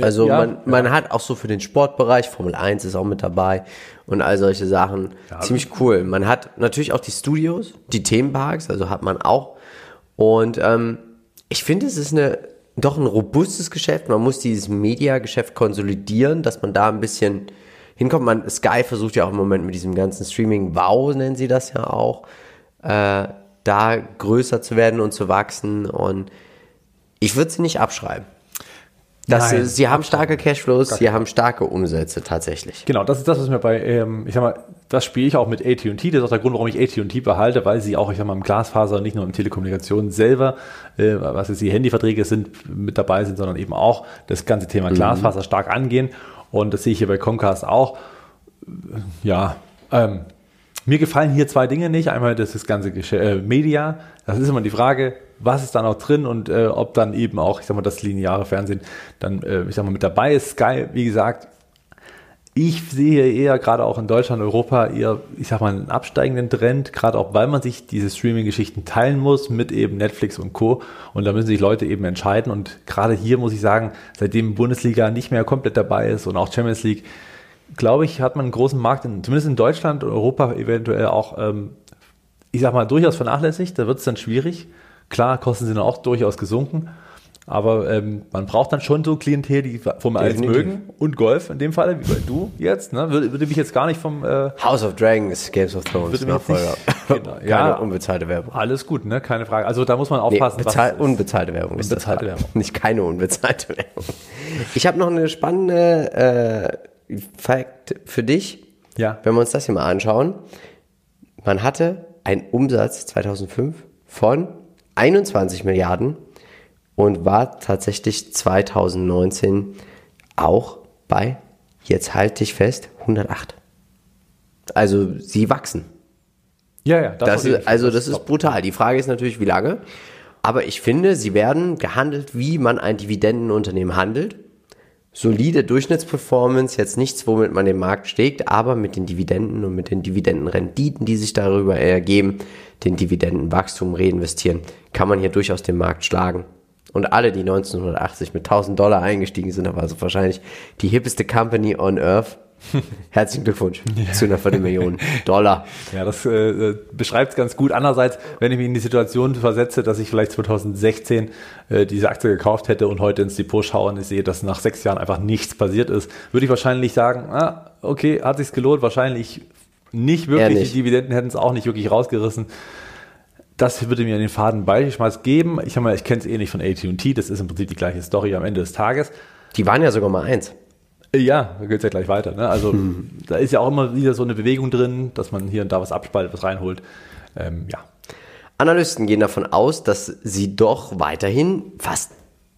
Also ja, man, man hat auch so für den Sportbereich, Formel 1 ist auch mit dabei und all solche Sachen. Ziemlich cool. Man hat natürlich auch die Studios, die Themenparks, also hat man auch. Und ähm, ich finde, es ist eine, doch ein robustes Geschäft. Man muss dieses Media-Geschäft konsolidieren, dass man da ein bisschen hinkommt. Man, Sky versucht ja auch im Moment mit diesem ganzen Streaming, wow, nennen sie das ja auch, äh, da größer zu werden und zu wachsen. Und ich würde sie nicht abschreiben. Das, Nein, sie haben starke Cashflows, sie haben starke Umsätze tatsächlich. Genau, das ist das, was mir bei, ähm, ich sag mal, das spiele ich auch mit AT&T. Das ist auch der Grund, warum ich AT&T behalte, weil sie auch, ich sag mal, im Glasfaser, nicht nur im Telekommunikation selber, äh, was jetzt die Handyverträge sind, mit dabei sind, sondern eben auch das ganze Thema Glasfaser stark angehen. Und das sehe ich hier bei Comcast auch. Ja, ähm, mir gefallen hier zwei Dinge nicht. Einmal das, das ganze Gesch äh, Media. Das ist immer die Frage, was ist da noch drin und äh, ob dann eben auch, ich sag mal, das lineare Fernsehen dann, äh, ich sag mal, mit dabei ist. Sky, wie gesagt, ich sehe eher gerade auch in Deutschland, Europa eher, ich sag mal, einen absteigenden Trend, gerade auch weil man sich diese Streaming-Geschichten teilen muss mit eben Netflix und Co. Und da müssen sich Leute eben entscheiden. Und gerade hier muss ich sagen, seitdem Bundesliga nicht mehr komplett dabei ist und auch Champions League, glaube ich, hat man einen großen Markt, in, zumindest in Deutschland und Europa eventuell auch, ähm, ich sag mal, durchaus vernachlässigt. Da wird es dann schwierig. Klar, Kosten sind auch durchaus gesunken. Aber ähm, man braucht dann schon so Klientel, die 1 Definitiv. mögen und Golf in dem Fall, wie bei du jetzt. Ne? Würde, würde mich jetzt gar nicht vom äh, House of Dragons, Games of Thrones, Würde nicht- Nachfolger. Genau, Keine ja. unbezahlte Werbung. alles gut, ne? Keine Frage. Also da muss man Nee, aufpassen. bezahl was- unbezahlte Werbung ist Unbezahlte das. Werbung. Nicht keine unbezahlte Werbung. Ich habe noch eine spannende äh, Fact für dich. Ja. Wenn wir uns das hier mal anschauen. Man hatte einen Umsatz 2005 von 21 Milliarden und war tatsächlich 2019 auch bei, jetzt halte ich fest, 108. Also sie wachsen. Ja, ja. Das, das ist, also das ist brutal. Die Frage ist natürlich, wie lange. Aber ich finde, sie werden gehandelt, wie man ein Dividendenunternehmen handelt. Solide Durchschnittsperformance, jetzt nichts, womit man den Markt steckt, aber mit den Dividenden und mit den Dividendenrenditen, die sich darüber ergeben, den Dividendenwachstum reinvestieren, kann man hier durchaus den Markt schlagen. Und alle, die 1980 mit 1000 Dollar eingestiegen sind, da war also wahrscheinlich die hippeste Company on Earth. Herzlichen Glückwunsch ja. zu einer Viertelmillion Dollar. Ja, das äh, beschreibt es ganz gut. Andererseits, wenn ich mich in die Situation versetze, dass ich vielleicht 2016 äh, diese Aktie gekauft hätte und heute ins Depot schaue und ich sehe, dass nach sechs Jahren einfach nichts passiert ist, würde ich wahrscheinlich sagen, ah, okay, hat sich's gelohnt, wahrscheinlich nicht wirklich. Nicht. Die Dividenden hätten es auch nicht wirklich rausgerissen. Das würde mir den Faden Beigeschmack geben. Ich, ich kenne es eh nicht von AT&T, das ist im Prinzip die gleiche Story am Ende des Tages. Die waren ja sogar mal eins. Ja, da geht es ja gleich weiter. Ne? Also hm. da ist ja auch immer wieder so eine Bewegung drin, dass man hier und da was abspaltet, was reinholt. Ähm, ja. Analysten gehen davon aus, dass sie doch weiterhin fast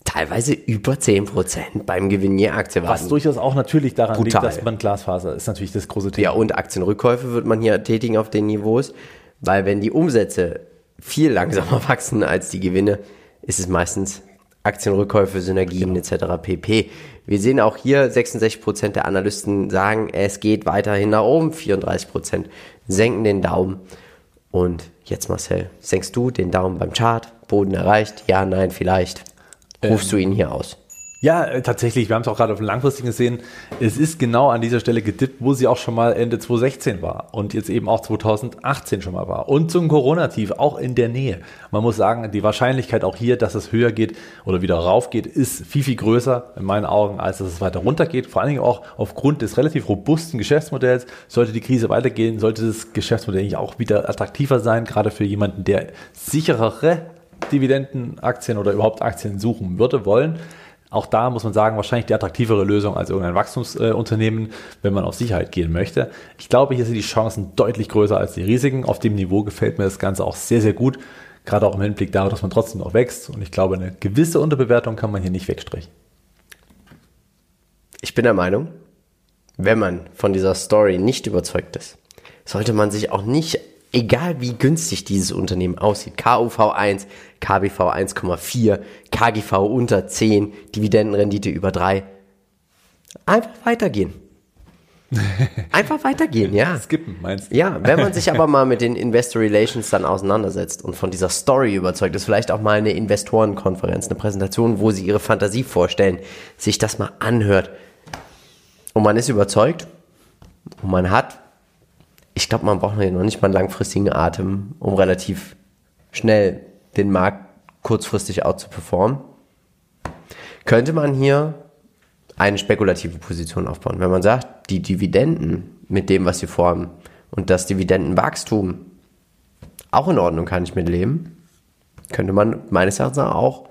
teilweise über 10% beim Gewinn je Aktie warten. Was durchaus auch natürlich daran Brutal. liegt, dass man Glasfaser ist natürlich das große Thema. Ja, und Aktienrückkäufe wird man hier tätigen auf den Niveaus, weil wenn die Umsätze viel langsamer wachsen als die Gewinne, ist es meistens Aktienrückkäufe, Synergien genau. etc. pp. Wir sehen auch hier, 66% der Analysten sagen, es geht weiterhin nach oben, 34% senken den Daumen. Und jetzt Marcel, senkst du den Daumen beim Chart? Boden erreicht? Ja, nein, vielleicht. Rufst ähm, du ihn hier aus? Ja, äh, tatsächlich. Wir haben es auch gerade auf dem Langfristigen gesehen. Es ist genau an dieser Stelle gedippt, wo sie auch schon mal Ende 2016 war und jetzt eben auch 2018 schon mal war. Und zum Corona-Tief auch in der Nähe. Man muss sagen, die Wahrscheinlichkeit auch hier, dass es höher geht oder wieder rauf geht, ist viel, viel größer in meinen Augen, als dass es weiter runter geht. Vor allen Dingen auch aufgrund des relativ robusten Geschäftsmodells. Sollte die Krise weitergehen, sollte das Geschäftsmodell eigentlich auch wieder attraktiver sein, gerade für jemanden, der sicherere Dividendenaktien oder überhaupt Aktien suchen würde, wollen. Auch da muss man sagen, wahrscheinlich die attraktivere Lösung als irgendein Wachstumsunternehmen, wenn man auf Sicherheit gehen möchte. Ich glaube, hier sind die Chancen deutlich größer als die Risiken. Auf dem Niveau gefällt mir das Ganze auch sehr, sehr gut. Gerade auch im Hinblick darauf, dass man trotzdem noch wächst. Und ich glaube, eine gewisse Unterbewertung kann man hier nicht wegstrichen. Ich bin der Meinung, wenn man von dieser Story nicht überzeugt ist, sollte man sich auch nicht egal wie günstig dieses Unternehmen aussieht, KUV 1, KBV 1,4, KGV unter 10, Dividendenrendite über 3, einfach weitergehen. Einfach weitergehen, ja. Skippen, meinst du? Ja, wenn man sich aber mal mit den Investor Relations dann auseinandersetzt und von dieser Story überzeugt ist, vielleicht auch mal eine Investorenkonferenz, eine Präsentation, wo sie ihre Fantasie vorstellen, sich das mal anhört und man ist überzeugt und man hat ich glaube, man braucht noch nicht mal einen langfristigen Atem, um relativ schnell den Markt kurzfristig out zu performen. Könnte man hier eine spekulative Position aufbauen. Wenn man sagt, die Dividenden mit dem, was sie formen und das Dividendenwachstum auch in Ordnung kann ich mitleben, könnte man meines Erachtens auch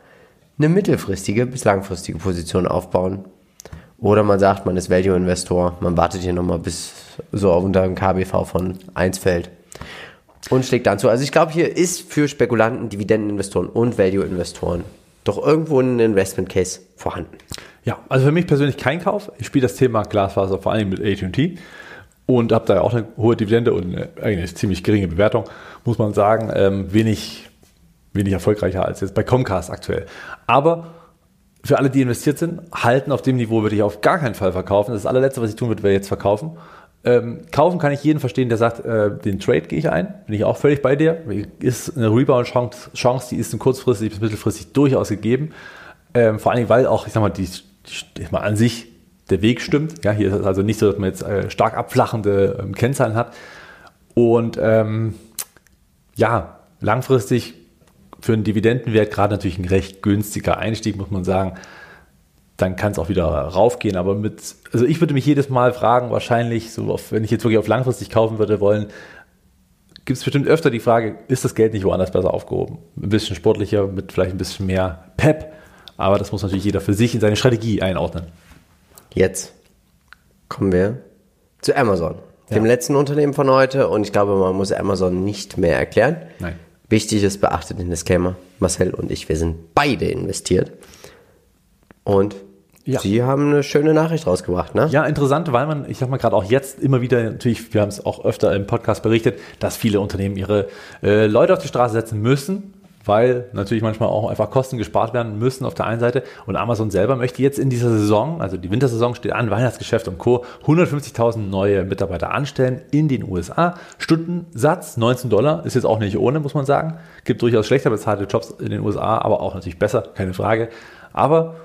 eine mittelfristige bis langfristige Position aufbauen. Oder man sagt, man ist Value-Investor, man wartet hier nochmal bis so unter ein KBV von 1 fällt und schlägt dann zu. Also ich glaube, hier ist für Spekulanten, Dividendeninvestoren und Value-Investoren doch irgendwo ein Investment Case vorhanden. Ja, also für mich persönlich kein Kauf. Ich spiele das Thema Glasfaser vor allem mit AT&T und habe da auch eine hohe Dividende und eine eigentlich ziemlich geringe Bewertung, muss man sagen. Ähm, wenig, wenig erfolgreicher als jetzt bei Comcast aktuell. Aber für alle, die investiert sind, halten auf dem Niveau würde ich auf gar keinen Fall verkaufen. Das, das allerletzte, was ich tun würde, wäre jetzt verkaufen. Ähm, kaufen kann ich jeden verstehen, der sagt, äh, den Trade gehe ich ein. Bin ich auch völlig bei dir. Ist eine Rebound-Chance, Chance, die ist kurzfristig bis mittelfristig durchaus gegeben. Ähm, vor allem, weil auch, ich sag mal, die, die mal an sich der Weg stimmt. Ja, hier ist es also nicht so, dass man jetzt äh, stark abflachende ähm, Kennzahlen hat. Und ähm, ja, langfristig für einen Dividendenwert gerade natürlich ein recht günstiger Einstieg, muss man sagen. Dann kann es auch wieder raufgehen. Aber mit, also ich würde mich jedes Mal fragen, wahrscheinlich, so auf, wenn ich jetzt wirklich auf langfristig kaufen würde wollen, gibt es bestimmt öfter die Frage, ist das Geld nicht woanders besser aufgehoben? Ein bisschen sportlicher, mit vielleicht ein bisschen mehr Pep. Aber das muss natürlich jeder für sich in seine Strategie einordnen. Jetzt kommen wir zu Amazon, dem ja. letzten Unternehmen von heute. Und ich glaube, man muss Amazon nicht mehr erklären. Nein. Wichtig ist, beachtet den Disclaimer, Marcel und ich, wir sind beide investiert. Und Ja. Sie haben eine schöne Nachricht rausgebracht, ne? Ja, interessant, weil man, ich sag mal gerade auch jetzt immer wieder, natürlich, wir haben es auch öfter im Podcast berichtet, dass viele Unternehmen ihre äh, Leute auf die Straße setzen müssen, weil natürlich manchmal auch einfach Kosten gespart werden müssen auf der einen Seite. Und Amazon selber möchte jetzt in dieser Saison, also die Wintersaison steht an, Weihnachtsgeschäft und Co., 150.000 neue Mitarbeiter anstellen in den USA. Stundensatz 19 Dollar ist jetzt auch nicht ohne, muss man sagen. Gibt durchaus schlechter bezahlte Jobs in den USA, aber auch natürlich besser, keine Frage. Aber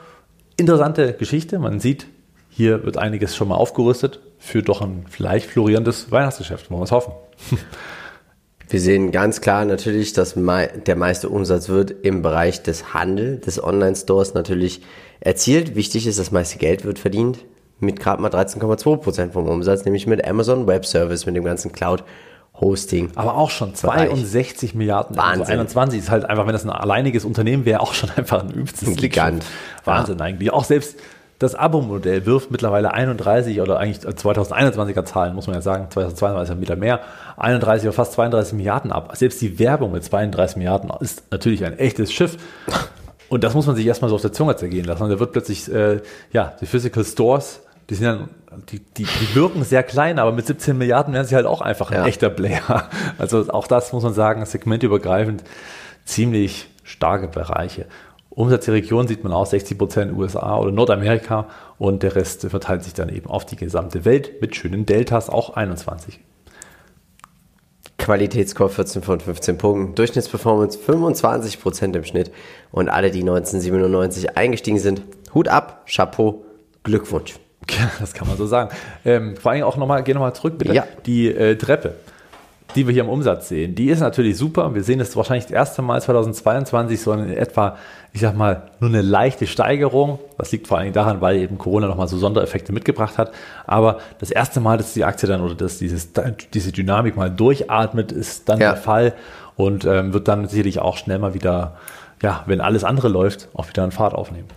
interessante Geschichte. Man sieht, hier wird einiges schon mal aufgerüstet für doch ein vielleicht florierendes Weihnachtsgeschäft. Wollen wir es hoffen. Wir sehen ganz klar natürlich, dass der meiste Umsatz wird im Bereich des Handels, des Online-Stores natürlich erzielt. Wichtig ist, das meiste Geld wird verdient mit gerade mal 13,2 Prozent vom Umsatz, nämlich mit Amazon Web Service, mit dem ganzen Cloud Hosting. Aber auch schon 62 Bereich. Milliarden. Wahnsinn. Also 21 ist halt einfach, wenn das ein alleiniges Unternehmen wäre, auch schon einfach ein übelstes Gigant. Wahnsinn ja. eigentlich. Auch selbst das Abo-Modell wirft mittlerweile 31 oder eigentlich 2021er Zahlen, muss man ja sagen, 2022 ja wieder mehr, 31 oder fast 32 Milliarden ab. Selbst die Werbung mit 32 Milliarden ist natürlich ein echtes Schiff. Und das muss man sich erstmal so auf der Zunge zergehen lassen. Und da wird plötzlich, äh, ja, die Physical Stores, die sind ja, die, die, die wirken sehr klein, aber mit 17 Milliarden werden sie halt auch einfach ein ja. echter Player. Also auch das muss man sagen, segmentübergreifend ziemlich starke Bereiche. Umsatz der Region sieht man auch 60 Prozent USA oder Nordamerika und der Rest verteilt sich dann eben auf die gesamte Welt mit schönen Deltas, auch 21. Qualitätsscore 14 von 15 Punkten, Durchschnittsperformance 25 Prozent im Schnitt und alle, die 1997 eingestiegen sind, Hut ab, Chapeau, Glückwunsch. Ja, das kann man so sagen. Ähm, vor allem auch nochmal, geh nochmal zurück bitte. Ja. Die äh, Treppe die wir hier im Umsatz sehen, die ist natürlich super. Wir sehen es wahrscheinlich das erste Mal 2022, sondern in etwa, ich sag mal, nur eine leichte Steigerung. Das liegt vor allem daran, weil eben Corona nochmal so Sondereffekte mitgebracht hat. Aber das erste Mal, dass die Aktie dann oder dass dieses, diese Dynamik mal durchatmet, ist dann ja. der Fall und ähm, wird dann sicherlich auch schnell mal wieder, ja, wenn alles andere läuft, auch wieder einen Fahrt aufnehmen.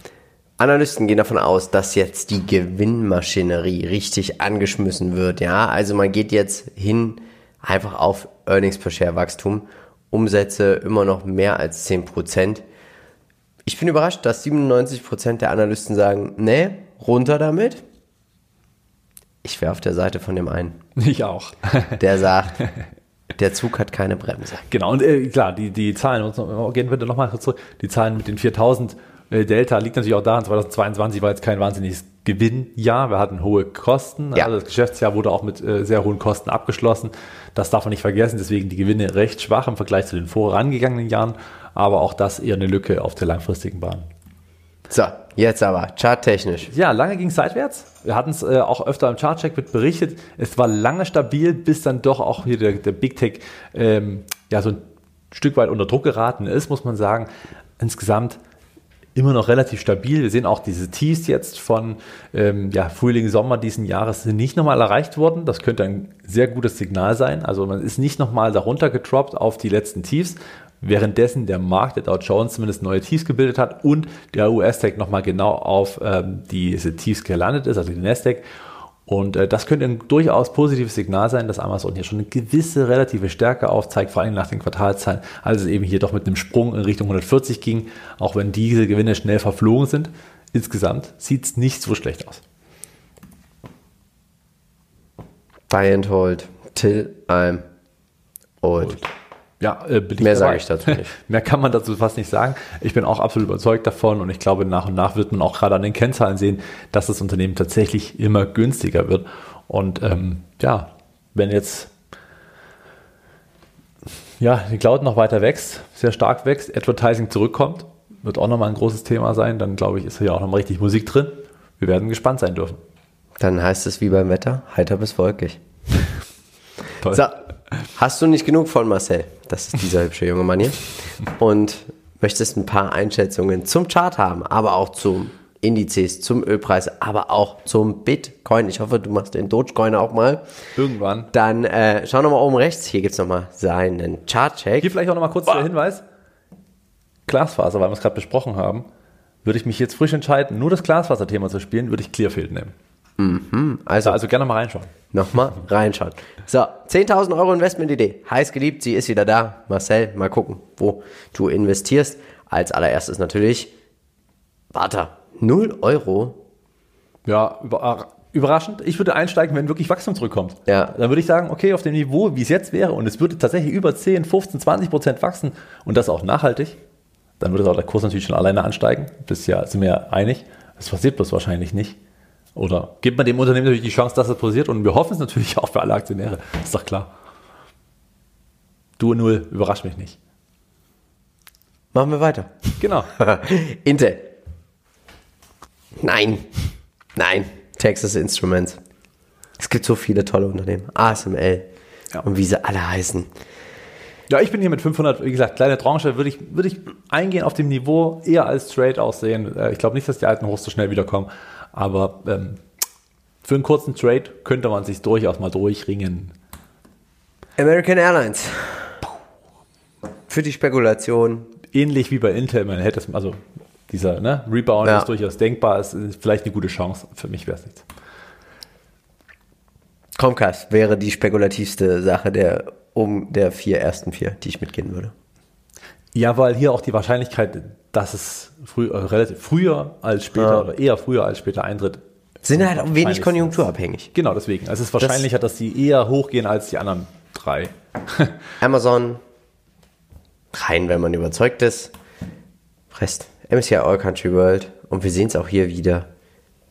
Analysten gehen davon aus, dass jetzt die Gewinnmaschinerie richtig angeschmissen wird. Ja, also man geht jetzt hin einfach auf Earnings per Share Wachstum. Umsätze immer noch mehr als 10%. Ich bin überrascht, dass 97% der Analysten sagen, nee, runter damit. Ich wäre auf der Seite von dem einen. Ich auch. Der sagt, der Zug hat keine Bremse. Genau, und äh, klar, die, die Zahlen, gehen wir nochmal zurück, die Zahlen mit den 4000 äh, Delta liegt natürlich auch daran, 2022 war jetzt kein wahnsinniges Gewinnjahr. Wir hatten hohe Kosten. Ja. Also das Geschäftsjahr wurde auch mit äh, sehr hohen Kosten abgeschlossen. Das darf man nicht vergessen. Deswegen die Gewinne recht schwach im Vergleich zu den vorangegangenen Jahren. Aber auch das eher eine Lücke auf der langfristigen Bahn. So, jetzt aber charttechnisch. Ja, lange ging es seitwärts. Wir hatten es äh, auch öfter im Chartcheck mit berichtet. Es war lange stabil, bis dann doch auch hier der, der Big Tech ähm, ja so ein Stück weit unter Druck geraten ist, muss man sagen. Insgesamt immer noch relativ stabil. Wir sehen auch diese Tiefs jetzt von ähm, ja, Frühling, Sommer diesen Jahres sind nicht nochmal erreicht worden. Das könnte ein sehr gutes Signal sein. Also man ist nicht nochmal darunter getroppt auf die letzten Tiefs, währenddessen der Markt, der Dow Jones zumindest neue Tiefs gebildet hat und der US-Tech nochmal genau auf ähm, diese Tiefs gelandet ist, also die Nasdaq. Und äh, das könnte ein durchaus positives Signal sein, dass Amazon hier schon eine gewisse relative Stärke aufzeigt, vor allem nach den Quartalzahlen, als es eben hier doch mit einem Sprung in Richtung 140 ging, auch wenn diese Gewinne schnell verflogen sind. Insgesamt sieht es nicht so schlecht aus. Buy and hold till I'm old. old. Ja, äh, Mehr sage ich dazu nicht. Mehr kann man dazu fast nicht sagen. Ich bin auch absolut überzeugt davon und ich glaube, nach und nach wird man auch gerade an den Kennzahlen sehen, dass das Unternehmen tatsächlich immer günstiger wird. Und ähm, ja, wenn jetzt ja, die Cloud noch weiter wächst, sehr stark wächst, Advertising zurückkommt, wird auch nochmal ein großes Thema sein, dann glaube ich, ist hier auch nochmal richtig Musik drin. Wir werden gespannt sein dürfen. Dann heißt es wie beim Wetter, heiter bis wolkig. Toll. So, Hast du nicht genug von Marcel? Das ist dieser hübsche junge Mann hier. Und möchtest ein paar Einschätzungen zum Chart haben, aber auch zum Indizes, zum Ölpreis, aber auch zum Bitcoin. Ich hoffe, du machst den Dogecoin auch mal. Irgendwann. Dann äh, schau nochmal oben rechts. Hier gibt es nochmal seinen Chart-Check. Hier vielleicht auch nochmal kurz Boah. der Hinweis. Glasfaser, weil wir es gerade besprochen haben, würde ich mich jetzt frisch entscheiden, nur das Glasfaser-Thema zu spielen, würde ich Clearfield nehmen. Mhm. Also, also gerne mal reinschauen. Nochmal reinschauen. So, 10.000 Euro Investmentidee. Heiß geliebt, sie ist wieder da. Marcel, mal gucken, wo du investierst. Als allererstes natürlich, warte, 0 Euro Ja, über, überraschend. Ich würde einsteigen, wenn wirklich Wachstum zurückkommt. Ja. Dann würde ich sagen, okay, auf dem Niveau, wie es jetzt wäre, und es würde tatsächlich über 10, 15, 20 Prozent wachsen und das auch nachhaltig, dann würde auch der Kurs natürlich schon alleine ansteigen. Das ja, sind wir ja einig. Das passiert bloß wahrscheinlich nicht. Oder gibt man dem Unternehmen natürlich die Chance, dass es passiert und wir hoffen es natürlich auch für alle Aktionäre. Ist doch klar. Du null, überrascht mich nicht. Machen wir weiter. Genau. Intel. Nein. Nein. Texas Instruments. Es gibt so viele tolle Unternehmen. ASML. Ja. Und wie sie alle heißen. Ja, ich bin hier mit 500, wie gesagt, kleine Tranche, würde ich, würde ich eingehen auf dem Niveau, eher als Trade aussehen. Äh, Ich glaube nicht, dass die alten Hochs so schnell wiederkommen, aber ähm, für einen kurzen Trade könnte man sich durchaus mal durchringen. American Airlines. Für die Spekulation. Ähnlich wie bei Intel, man hätte es, also dieser ne, Rebound Ja. ist durchaus denkbar, ist vielleicht eine gute Chance. Für mich wäre es nichts. Comcast wäre die spekulativste Sache der um der vier ersten vier, die ich mitgehen würde. Ja, weil hier auch die Wahrscheinlichkeit, dass es früh, äh, relativ früher als später Ja. oder eher früher als später eintritt. Sind halt auch wenig konjunkturabhängig. Genau, deswegen. Also es ist wahrscheinlicher, dass die eher hochgehen als die anderen drei. Amazon, rein, wenn man überzeugt ist. Rest, MSCI All Country World. Und wir sehen es auch hier wieder.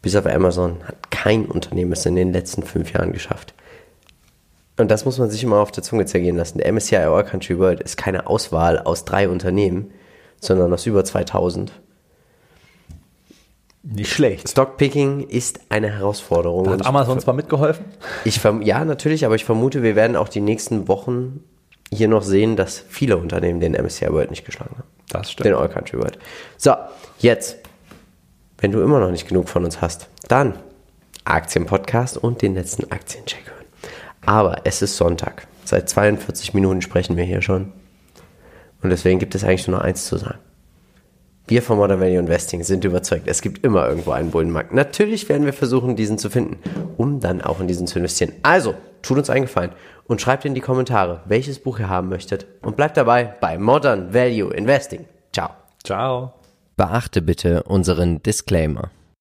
Bis auf Amazon hat kein Unternehmen es in den letzten fünf Jahren geschafft. Und das muss man sich immer auf der Zunge zergehen lassen. Der MSCI All Country World ist keine Auswahl aus drei Unternehmen, sondern aus über 2000. Nicht schlecht. Stockpicking ist eine Herausforderung. Da hat Amazon zwar mitgeholfen. Ich ja, natürlich, aber ich vermute, wir werden auch die nächsten Wochen hier noch sehen, dass viele Unternehmen den MSCI World nicht geschlagen haben. Das stimmt. Den All Country World. So, jetzt, wenn du immer noch nicht genug von uns hast, dann Aktienpodcast und den letzten Aktiencheck hören. Aber es ist Sonntag. Seit 42 Minuten sprechen wir hier schon. Und deswegen gibt es eigentlich nur noch eins zu sagen. Wir von Modern Value Investing sind überzeugt, es gibt immer irgendwo einen Bullenmarkt. Natürlich werden wir versuchen, diesen zu finden, um dann auch in diesen zu investieren. Also, tut uns einen Gefallen und schreibt in die Kommentare, welches Buch ihr haben möchtet und bleibt dabei bei Modern Value Investing. Ciao. Ciao. Beachte bitte unseren Disclaimer.